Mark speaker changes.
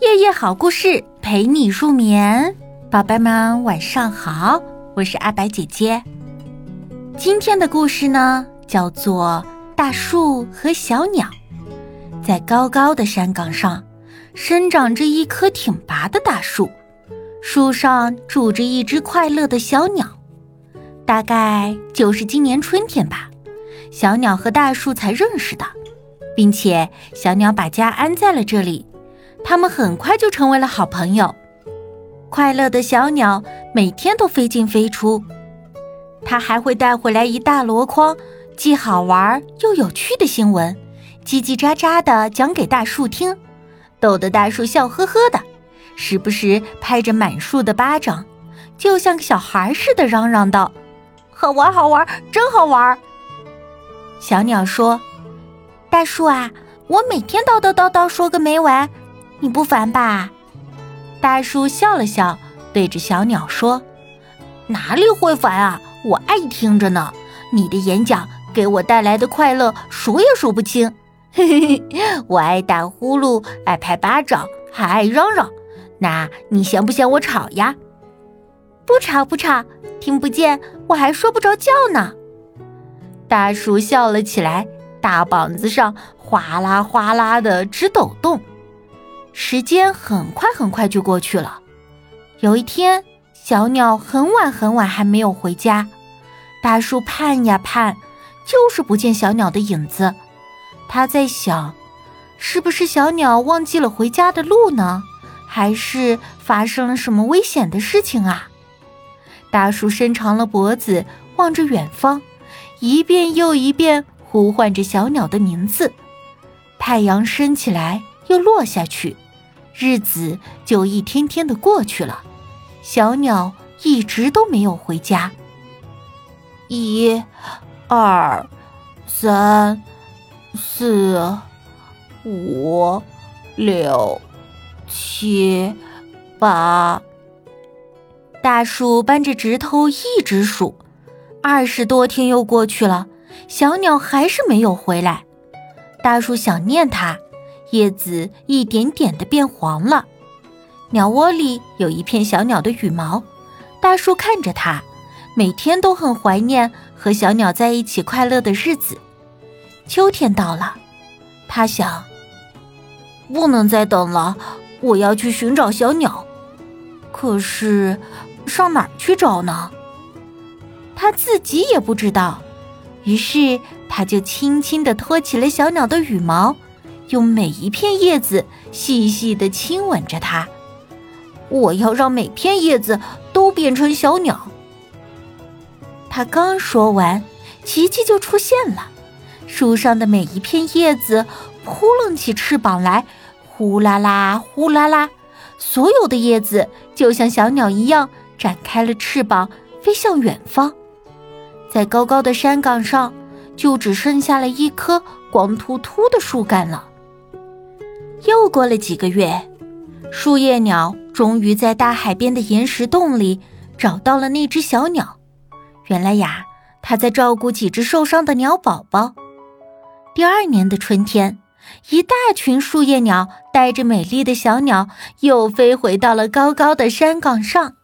Speaker 1: 夜夜好故事陪你入眠，宝贝们晚上好，我是阿白姐姐。今天的故事呢，叫做《大树和小鸟》。在高高的山岗上，生长着一棵挺拔的大树，树上住着一只快乐的小鸟。大概就是今年春天吧，小鸟和大树才认识的，并且小鸟把家安在了这里。他们很快就成为了好朋友。快乐的小鸟每天都飞进飞出，它还会带回来一大箩筐既好玩又有趣的新闻，叽叽喳喳的讲给大树听，逗得大树笑呵呵的，时不时拍着满树的巴掌，就像个小孩似的嚷嚷道：“好玩，好玩，真好玩！”小鸟说：“大树啊，我每天叨叨叨叨说个没完。”你不烦吧？大树笑了笑，对着小鸟说：“哪里会烦啊？我爱听着呢。你的演讲给我带来的快乐数也数不清。嘿嘿嘿，我爱打呼噜，爱拍巴掌，还爱嚷嚷。那你嫌不嫌我吵呀？不吵不吵，听不见，我还睡不着觉呢。”大树笑了起来，大膀子上哗啦哗啦的直抖动。时间很快很快就过去了。有一天，小鸟很晚很晚还没有回家，大树盼呀盼，就是不见小鸟的影子。他在想，是不是小鸟忘记了回家的路呢？还是发生了什么危险的事情啊？大树伸长了脖子，望着远方，一遍又一遍呼唤着小鸟的名字。太阳升起来，又落下去。日子就一天天的过去了，小鸟一直都没有回家。一、二、三、四、五、六、七、八。大树扳着指头一直数，二十多天又过去了，小鸟还是没有回来。大树想念它。叶子一点点的变黄了，鸟窝里有一片小鸟的羽毛。大树看着它，每天都很怀念和小鸟在一起快乐的日子。秋天到了，他想，不能再等了，我要去寻找小鸟。可是，上哪儿去找呢？他自己也不知道。于是，他就轻轻地托起了小鸟的羽毛。用每一片叶子细细的亲吻着它，我要让每片叶子都变成小鸟。他刚说完，奇迹就出现了，树上的每一片叶子扑棱起翅膀来，呼啦啦，呼啦啦，所有的叶子就像小鸟一样展开了翅膀，飞向远方。在高高的山岗上，就只剩下了一棵光秃秃的树干了。又过了几个月，树叶鸟终于在大海边的岩石洞里找到了那只小鸟。原来呀，它在照顾几只受伤的鸟宝宝。第二年的春天，一大群树叶鸟带着美丽的小鸟又飞回到了高高的山岗上。